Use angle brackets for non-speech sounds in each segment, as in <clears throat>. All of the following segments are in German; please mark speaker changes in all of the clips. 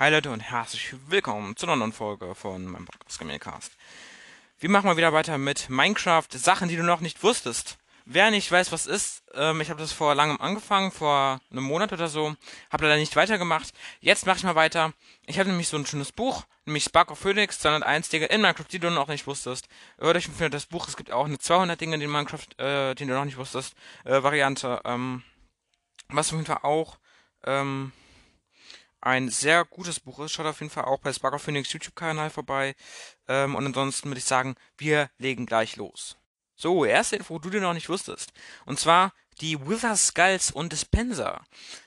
Speaker 1: Hi Leute und herzlich willkommen zu einer neuen Folge von meinem Podcast Gamingcast. Wir machen mal wieder weiter mit Minecraft, Sachen, die du noch nicht wusstest. Wer nicht weiß, was ist, ähm, ich habe das vor langem angefangen, vor einem Monat oder so, habe leider nicht weitergemacht. Jetzt mache ich mal weiter. Ich habe nämlich so ein schönes Buch, nämlich Spark of Phoenix 201 Dinge in Minecraft, die du noch nicht wusstest. Hört euch für das Buch, es gibt auch eine 200 Dinge in Minecraft, äh, die du noch nicht wusstest, äh, Variante. Ähm, was auf jeden Fall auch ähm, ein sehr gutes Buch ist. Schaut auf jeden Fall auch bei Sparker Phoenix YouTube-Kanal vorbei. Ähm, und ansonsten würde ich sagen, wir legen gleich los. So, erste Info, du dir noch nicht wusstest. Und zwar die Wither Skulls und Dispenser.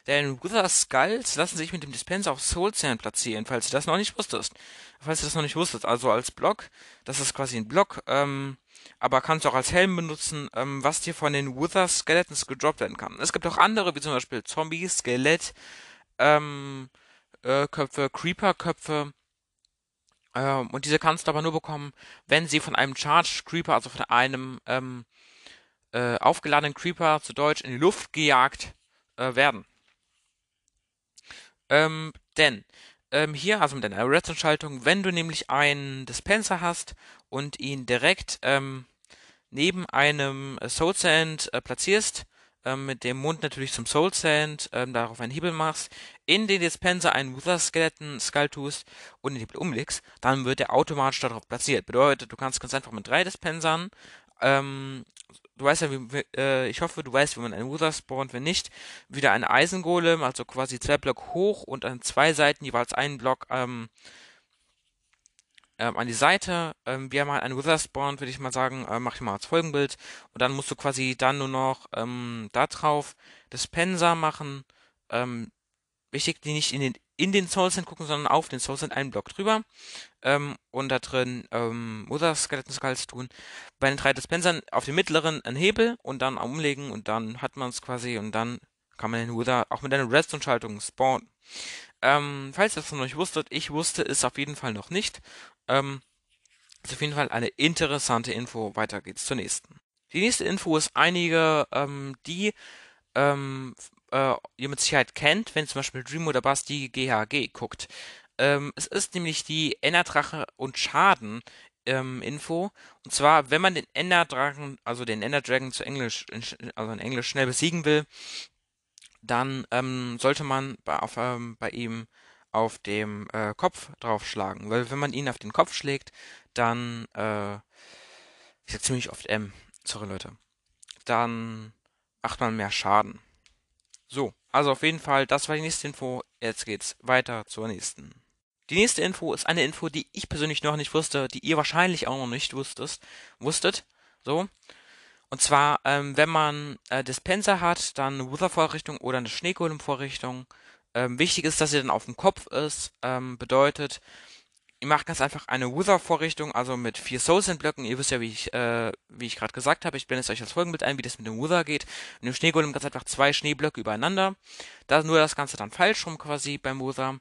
Speaker 1: Denn Wither Skulls lassen sich mit dem Dispenser auf Soul Sand platzieren, falls du das noch nicht wusstest. Falls du das noch nicht wusstest, also als Block, das ist quasi ein Block, ähm, aber kannst du auch als Helm benutzen, ähm, was dir von den Wither Skeletons gedroppt werden kann. Es gibt auch andere, wie zum Beispiel Zombie, Skelett, ähm, äh, Köpfe, Creeper-Köpfe. Ähm, und diese kannst du aber nur bekommen, wenn sie von einem Charged Creeper, also von einem ähm, äh, aufgeladenen Creeper, zu Deutsch, in die Luft gejagt äh, werden. Ähm, denn ähm, hier, also mit einer Redstone-Schaltung, wenn du nämlich einen Dispenser hast und ihn direkt ähm, neben einem Soul Sand äh, platzierst, ähm, mit dem Mund natürlich zum Soul Sand, ähm, darauf einen Hebel machst, in den Dispenser einen Wither Skeleton Skull tust und den Hebel umlegst, dann wird er automatisch darauf platziert. Bedeutet, du kannst ganz einfach mit drei Dispensern, ähm, du weißt ja, wie, äh, ich hoffe, du weißt, wie man einen Wither spawnt, wenn nicht, wieder ein Eisengolem, also quasi zwei Block hoch und an zwei Seiten jeweils einen Block, ähm, ähm, an die Seite. Ähm, wir haben halt einen Wither Spawn, würde ich mal sagen, äh, mach ich mal als Folgenbild. Und dann musst du quasi dann nur noch ähm, da drauf Dispenser machen. Ähm, wichtig, die nicht in den, in den Sand gucken, sondern auf den Sand einen Block drüber. Ähm, und da drin ähm, Wither Skeleton Skulls tun. Bei den drei Dispensern auf den mittleren einen Hebel und dann umlegen und dann hat man es quasi und dann kann man den Wither auch mit einer Redstone-Schaltung spawnen. Ähm, falls ihr das noch nicht wusstet, ich wusste es auf jeden Fall noch nicht. Ähm, ist auf jeden Fall eine interessante Info. Weiter geht's zur nächsten. Die nächste Info ist einige, ähm, die ähm, äh, ihr mit Sicherheit kennt, wenn zum Beispiel Dream oder Basti GHG guckt. Ähm, es ist nämlich die Enderdrache und Schaden ähm, Info. Und zwar, wenn man den Enderdrachen, also den Enderdragon zu Englisch, also in Englisch schnell besiegen will, dann ähm, sollte man bei, auf, ähm, bei ihm auf dem äh, Kopf draufschlagen. Weil wenn man ihn auf den Kopf schlägt, dann, äh, ich sag ziemlich oft M, sorry Leute, dann macht man mehr Schaden. So, also auf jeden Fall, das war die nächste Info. Jetzt geht's weiter zur nächsten. Die nächste Info ist eine Info, die ich persönlich noch nicht wusste, die ihr wahrscheinlich auch noch nicht wusstet. wusstet. So. Und zwar, ähm, wenn man äh, Dispenser hat, dann eine Wither-Vorrichtung oder eine Schneegolem-Vorrichtung. Ähm, wichtig ist, dass sie dann auf dem Kopf ist. Ähm, bedeutet, ihr macht ganz einfach eine Wither-Vorrichtung, also mit vier Soul Sand-Blöcken. Ihr wisst ja, wie ich, äh, wie ich gerade gesagt habe. Ich blende es euch als Folgenbild ein, wie das mit dem Wither geht. Und im Schneegolem ganz einfach zwei Schneeblöcke übereinander. Da nur das Ganze dann falsch rum quasi beim Wither.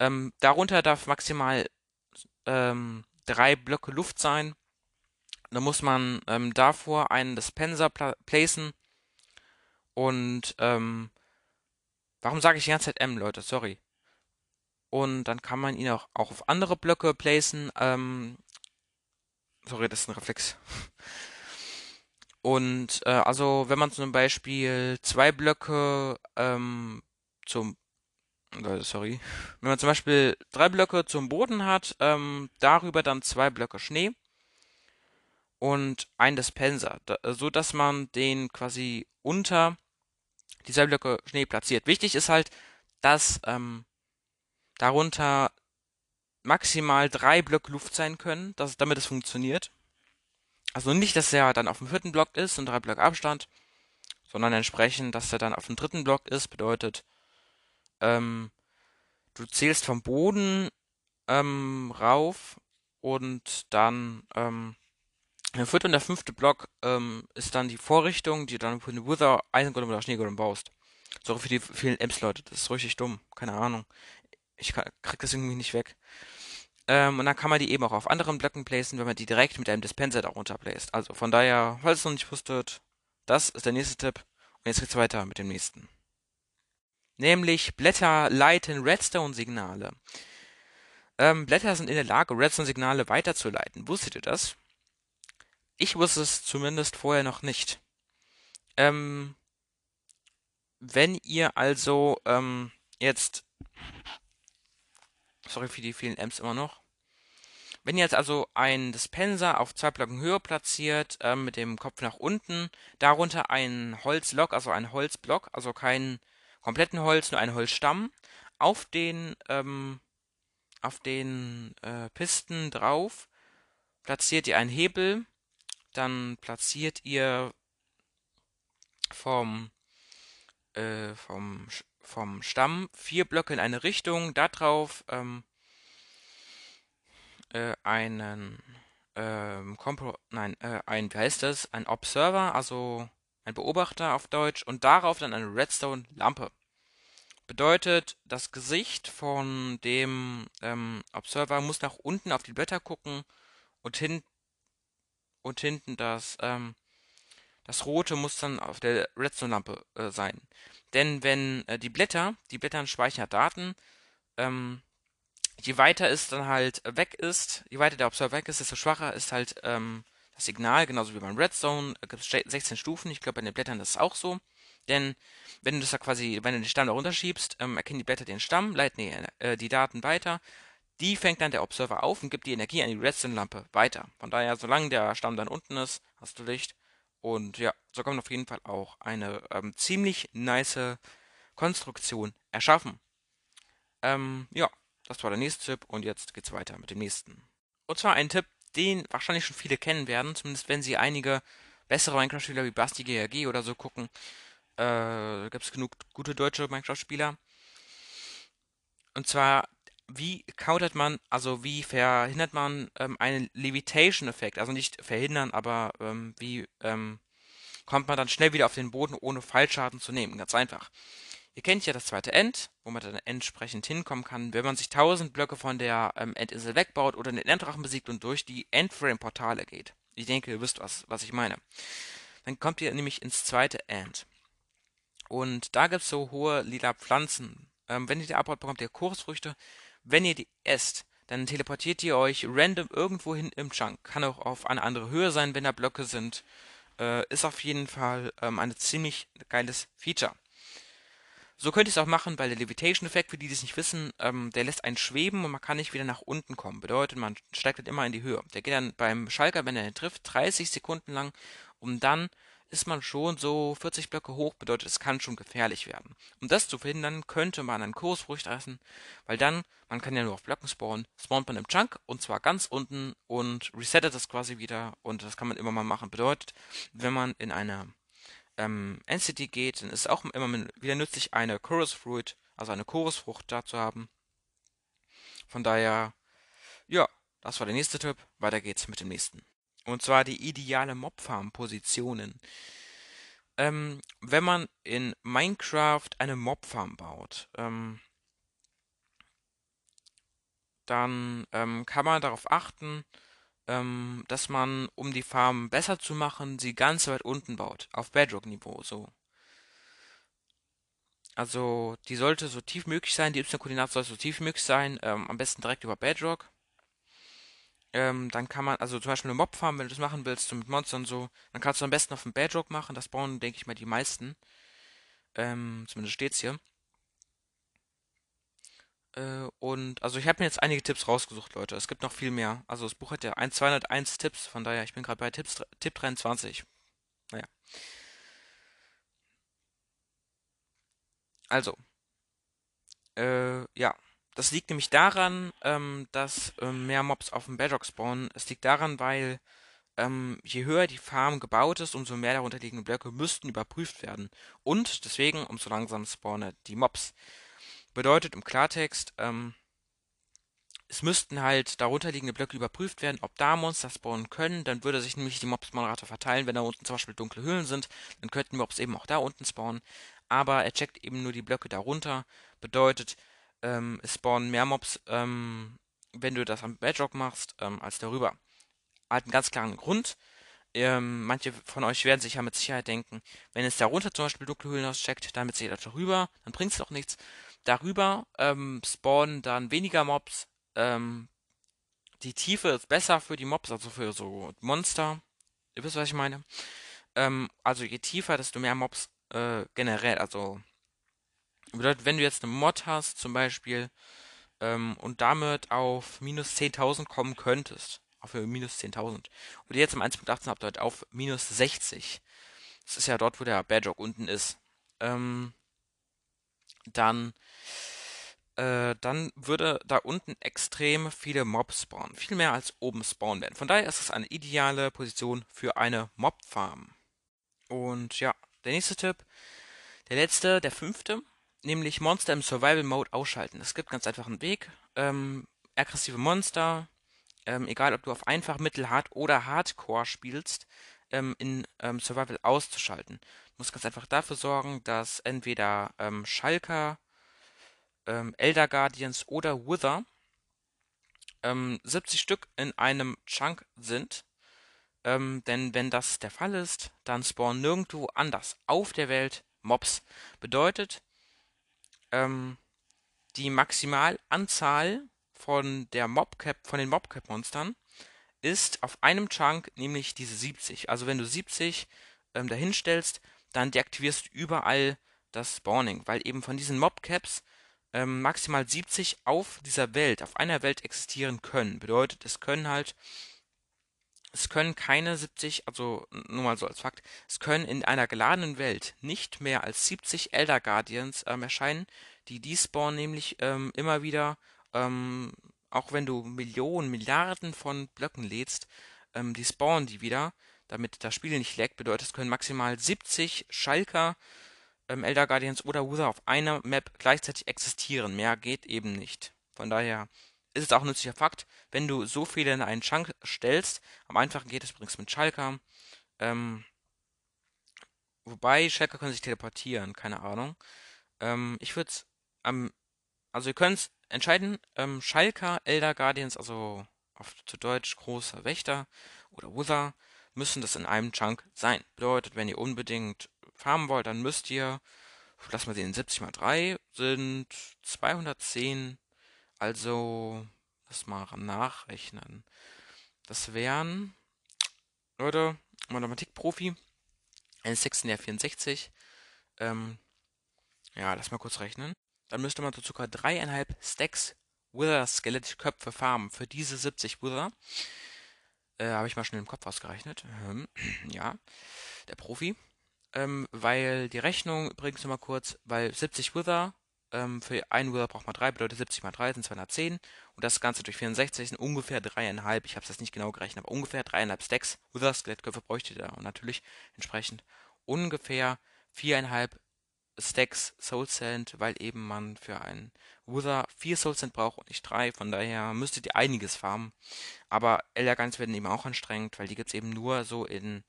Speaker 1: Ähm, darunter darf maximal ähm, drei Blöcke Luft sein. Da muss man ähm, davor einen Dispenser pla placen. Und, ähm, warum sage ich die ganze Zeit M, Leute? Sorry. Und dann kann man ihn auch, auch auf andere Blöcke placen. Ähm, sorry, das ist ein Reflex. <laughs> Und, äh, also, wenn man zum Beispiel zwei Blöcke ähm, zum sorry. Wenn man zum Beispiel drei Blöcke zum Boden hat, ähm, darüber dann zwei Blöcke Schnee und ein Dispenser, da, so dass man den quasi unter die zwei Blöcke Schnee platziert. Wichtig ist halt, dass ähm, darunter maximal drei Blöcke Luft sein können, dass, damit es funktioniert. Also nicht, dass er dann auf dem vierten Block ist und drei Blöcke Abstand, sondern entsprechend, dass er dann auf dem dritten Block ist, bedeutet, ähm, du zählst vom Boden ähm, rauf und dann ähm, der vierte und der fünfte Block ähm, ist dann die Vorrichtung, die du dann für den Wither, Eisengolem oder Schneegolem baust. So für die vielen Ems, Leute. Das ist richtig dumm. Keine Ahnung. Ich krieg das irgendwie nicht weg. Ähm, und dann kann man die eben auch auf anderen Blöcken placen, wenn man die direkt mit einem Dispenser darunter placed. Also von daher, falls ihr es noch nicht wusstet, das ist der nächste Tipp. Und jetzt geht's weiter mit dem nächsten. nämlich Blätter leiten Redstone-Signale. Ähm, Blätter sind in der Lage, Redstone-Signale weiterzuleiten. Wusstet ihr das? Ich wusste es zumindest vorher noch nicht. Ähm, wenn ihr also ähm, jetzt, sorry für die vielen M's immer noch, wenn ihr jetzt also ein Dispenser auf zwei Blöcken Höhe platziert, ähm, mit dem Kopf nach unten, darunter ein Holzlock, also ein Holzblock, also keinen kompletten Holz, nur ein Holzstamm, auf den, ähm, auf den äh, Pisten drauf platziert ihr einen Hebel, dann platziert ihr vom, äh, vom, vom Stamm vier Blöcke in eine Richtung, da drauf ähm, äh, einen ähm, Kompro nein, äh, ein, wie heißt das? Ein Observer, also ein Beobachter auf Deutsch, und darauf dann eine Redstone-Lampe. Bedeutet, das Gesicht von dem ähm, Observer muss nach unten auf die Blätter gucken und, hin und hinten das, ähm, das Rote muss dann auf der Redstone-Lampe äh, sein. Denn wenn äh, die Blätter, die Blätter speichern Daten, ähm, je weiter es dann halt weg ist, je weiter der Observer weg ist, desto schwacher ist halt ähm, das Signal, genauso wie beim Redstone. Es gibt 16 Stufen, ich glaube bei den Blättern ist es auch so. Denn wenn du das da quasi, wenn du den Stamm da runterschiebst, ähm, erkennen die Blätter den Stamm, leiten die, äh, die Daten weiter. Die fängt dann der Observer auf und gibt die Energie an die Redstone-Lampe weiter. Von daher, solange der Stamm dann unten ist, hast du Licht. Und ja, so kann man auf jeden Fall auch eine ähm, ziemlich nice Konstruktion erschaffen. Ähm, ja, das war der nächste Tipp und jetzt geht's weiter mit dem nächsten. Und zwar ein Tipp, den wahrscheinlich schon viele kennen werden, zumindest wenn sie einige bessere Minecraft-Spieler wie Basti GRG oder so gucken. Äh, gibt es genug gute deutsche Minecraft-Spieler. Und zwar, wie countert man, also wie verhindert man ähm, einen Levitation-Effekt? Also nicht verhindern, aber ähm, wie ähm, kommt man dann schnell wieder auf den Boden, ohne Fallschaden zu nehmen? Ganz einfach. Ihr kennt ja das zweite End, wo man dann entsprechend hinkommen kann, wenn man sich 1000 Blöcke von der ähm, Endinsel wegbaut oder den Enddrachen besiegt und durch die Endframe-Portale geht. Ich denke, ihr wisst, was, was ich meine. Dann kommt ihr nämlich ins zweite End. Und da gibt es so hohe lila Pflanzen. Ähm, wenn ihr die abbaut, bekommt ihr Kursfrüchte. Wenn ihr die esst, dann teleportiert ihr euch random irgendwo hin im Chunk. Kann auch auf eine andere Höhe sein, wenn da Blöcke sind. Äh, ist auf jeden Fall ähm, ein ziemlich geiles Feature. So könnt ihr es auch machen, weil der Levitation-Effekt, für die, die es nicht wissen, ähm, der lässt einen schweben und man kann nicht wieder nach unten kommen. Bedeutet, man steigt halt immer in die Höhe. Der geht dann beim Schalker, wenn er ihn trifft, 30 Sekunden lang, um dann ist man schon so 40 Blöcke hoch, bedeutet, es kann schon gefährlich werden. Um das zu verhindern, könnte man einen Kursfrucht essen, weil dann, man kann ja nur auf Blöcken spawnen, spawnt man im Chunk und zwar ganz unten und resettet das quasi wieder und das kann man immer mal machen. Bedeutet, wenn man in einer ähm, Entity geht, dann ist es auch immer wieder nützlich, eine Chorus Fruit, also eine Chorusfrucht da zu haben. Von daher, ja, das war der nächste Tipp. Weiter geht's mit dem nächsten. Und zwar die ideale Mobfarm-Positionen. Ähm, wenn man in Minecraft eine Mobfarm baut, ähm, dann ähm, kann man darauf achten, ähm, dass man, um die Farm besser zu machen, sie ganz weit unten baut, auf Bedrock-Niveau, so. Also, die sollte so tief möglich sein, die Y-Koordinate soll so tief möglich sein, ähm, am besten direkt über Bedrock. Ähm, dann kann man, also zum Beispiel eine Mob-Farm, wenn du das machen willst, so mit Monstern so, dann kannst du am besten auf dem Bedrock machen, das bauen, denke ich mal, die meisten. Ähm, zumindest steht's hier. Äh, und also ich habe mir jetzt einige Tipps rausgesucht, Leute. Es gibt noch viel mehr. Also das Buch hat ja 1, 201 Tipps, von daher, ich bin gerade bei Tipps, Tipp 23. Naja. Also, äh, ja. Das liegt nämlich daran, ähm, dass ähm, mehr Mobs auf dem Bedrock spawnen. Es liegt daran, weil ähm, je höher die Farm gebaut ist, umso mehr darunter liegende Blöcke müssten überprüft werden. Und deswegen, umso langsam spawnen die Mobs. Bedeutet im Klartext, ähm, es müssten halt darunterliegende Blöcke überprüft werden, ob da Monster spawnen können. Dann würde sich nämlich die Mobs-Moderator verteilen. Wenn da unten zum Beispiel dunkle Höhlen sind, dann könnten Mobs eben auch da unten spawnen. Aber er checkt eben nur die Blöcke darunter. Bedeutet, ähm, es spawnen mehr Mobs, ähm, wenn du das am Bedrock machst, ähm, als darüber. Hat einen ganz klaren Grund. Ähm, manche von euch werden sich ja mit Sicherheit denken, wenn es darunter zum Beispiel dunkle Höhlen auscheckt, damit seht ihr darüber, dann bringt es doch nichts. Darüber ähm, spawnen dann weniger Mobs. Ähm, die Tiefe ist besser für die Mobs, also für so Monster. Ihr wisst, was ich meine. Also je tiefer, desto mehr Mobs äh, generell. Also bedeutet, wenn du jetzt eine Mod hast, zum Beispiel, ähm, und damit auf minus 10.000 kommen könntest, auf minus 10.000, und ihr jetzt im 1.18 habt, halt auf minus 60. Das ist ja dort, wo der Badger unten ist. Ähm, dann äh, dann würde da unten extrem viele Mobs spawnen. Viel mehr als oben spawnen werden. Von daher ist es eine ideale Position für eine Mob-Farm. Und ja, der nächste Tipp, der letzte, der fünfte, nämlich Monster im Survival Mode ausschalten. Es gibt ganz einfach einen Weg. Ähm, aggressive Monster, ähm, egal ob du auf einfach, mittel, hart oder Hardcore spielst, ähm, in ähm, Survival auszuschalten. Du musst ganz einfach dafür sorgen, dass entweder ähm, Schalker ähm, Elder Guardians oder Wither ähm, 70 Stück in einem Chunk sind. Ähm, denn wenn das der Fall ist, dann spawnen nirgendwo anders auf der Welt Mobs. Bedeutet, ähm, die Maximalanzahl von der Mobcap, von den Mobcap-Monstern ist auf einem Chunk nämlich diese 70. Also wenn du 70 ähm, dahinstellst, dann deaktivierst du überall das Spawning, weil eben von diesen Mobcaps ähm, maximal 70 auf dieser Welt, auf einer Welt existieren können. Bedeutet, es können halt, es können keine 70, also nur mal so als Fakt, es können in einer geladenen Welt nicht mehr als 70 Elder Guardians ähm, erscheinen, die despawnen nämlich ähm, immer wieder, ähm, auch wenn du Millionen, Milliarden von Blöcken lädst, ähm, die spawnen die wieder, damit das Spiel nicht laggt. Bedeutet, es können maximal 70 Schalker ähm, Elder Guardians oder Wither auf einer Map gleichzeitig existieren. Mehr geht eben nicht. Von daher ist es auch ein nützlicher Fakt, wenn du so viele in einen Chunk stellst. Am einfachen geht es übrigens mit Schalker. Ähm, wobei, Schalker können sich teleportieren, keine Ahnung. Ähm, ich würde es am. Also, ihr könnt entscheiden: ähm, Schalker, Elder Guardians, also auf zu Deutsch großer Wächter oder Wither, müssen das in einem Chunk sein. Bedeutet, wenn ihr unbedingt farmen wollt, dann müsst ihr, lass mal sehen, 70 mal 3 sind 210. Also, lass mal nachrechnen. Das wären, Leute, Mathematikprofi, ein Sechsten der 64. Ähm, ja, lass mal kurz rechnen. Dann müsste man so circa dreieinhalb Stacks Wither-Skelett-Köpfe farmen für diese 70 Wither. Äh, Habe ich mal schnell im Kopf ausgerechnet. Ähm, <clears throat> ja, der Profi ähm, weil die Rechnung, übrigens nochmal kurz, weil 70 Wither, ähm, für einen Wither braucht man 3, bedeutet 70 mal 3 sind 210 und das Ganze durch 64 sind ungefähr 3,5, ich habe es jetzt nicht genau gerechnet, aber ungefähr 3,5 Stacks Wither Skelettköpfe bräuchte ihr da. Und natürlich entsprechend ungefähr 4,5 Stacks Soul Sand, weil eben man für einen Wither 4 Soul Sand braucht und nicht 3, von daher müsstet ihr einiges farmen. Aber Elegans werden eben auch anstrengend, weil die gibt es eben nur so in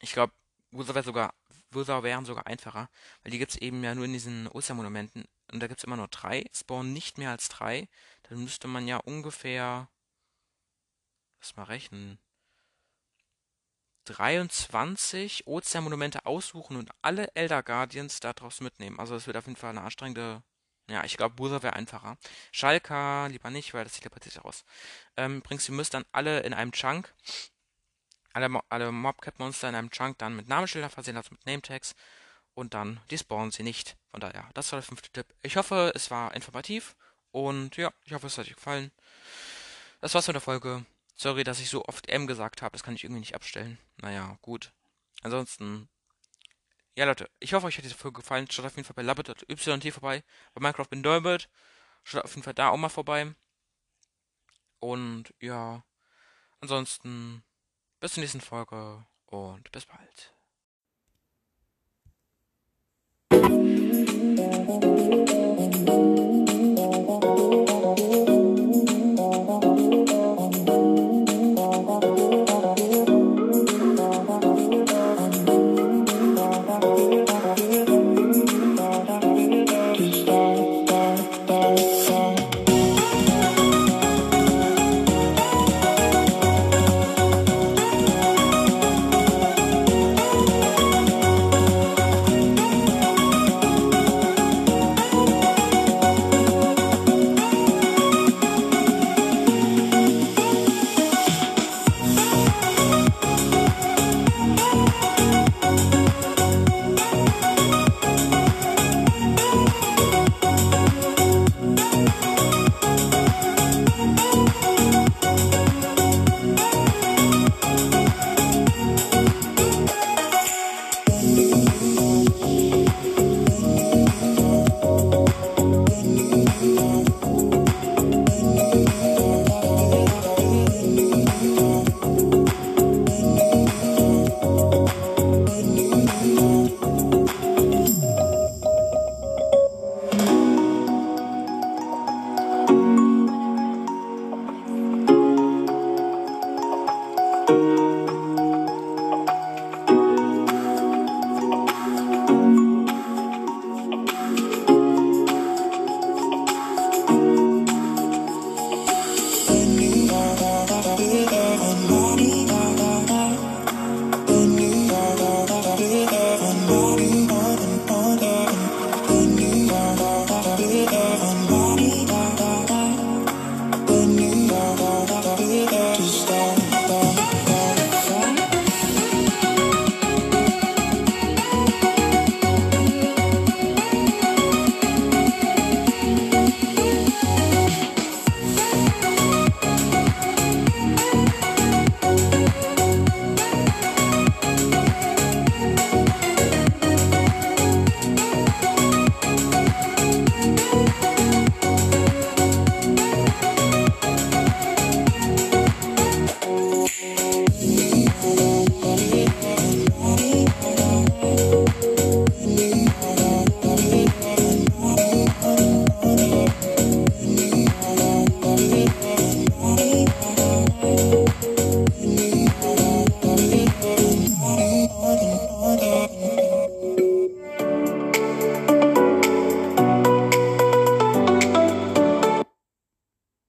Speaker 1: ich glaube, Ursau wäre sogar, Ursau wären sogar einfacher, weil die gibt es eben ja nur in diesen Ostermonumenten und da gibt es immer nur drei, spawnen nicht mehr als drei. Dann müsste man ja ungefähr, lass mal rechnen, 23 Ozeanmonumente aussuchen und alle Elder Guardians daraus mitnehmen. Also es wird auf jeden Fall eine anstrengende. Ja, ich glaube, Busa wäre einfacher. Schalka lieber nicht, weil das teleportiert sich raus. Ähm, übrigens, ihr müsst dann alle in einem Chunk alle, alle Mobcat-Monster in einem Chunk dann mit Namensschildern versehen, also mit Nametags. Und dann despawnen sie nicht. Von daher, das war der fünfte Tipp. Ich hoffe, es war informativ. Und ja, ich hoffe, es hat euch gefallen. Das war's mit der Folge. Sorry, dass ich so oft M gesagt habe. Das kann ich irgendwie nicht abstellen. Naja, gut. Ansonsten. Ja, Leute, ich hoffe, euch hat diese Folge gefallen. Schaut auf jeden Fall bei Labbit.yt vorbei. Bei Minecraft bin Dolbert. Schaut auf jeden Fall da auch mal vorbei. Und ja. Ansonsten bis zur nächsten Folge und bis bald.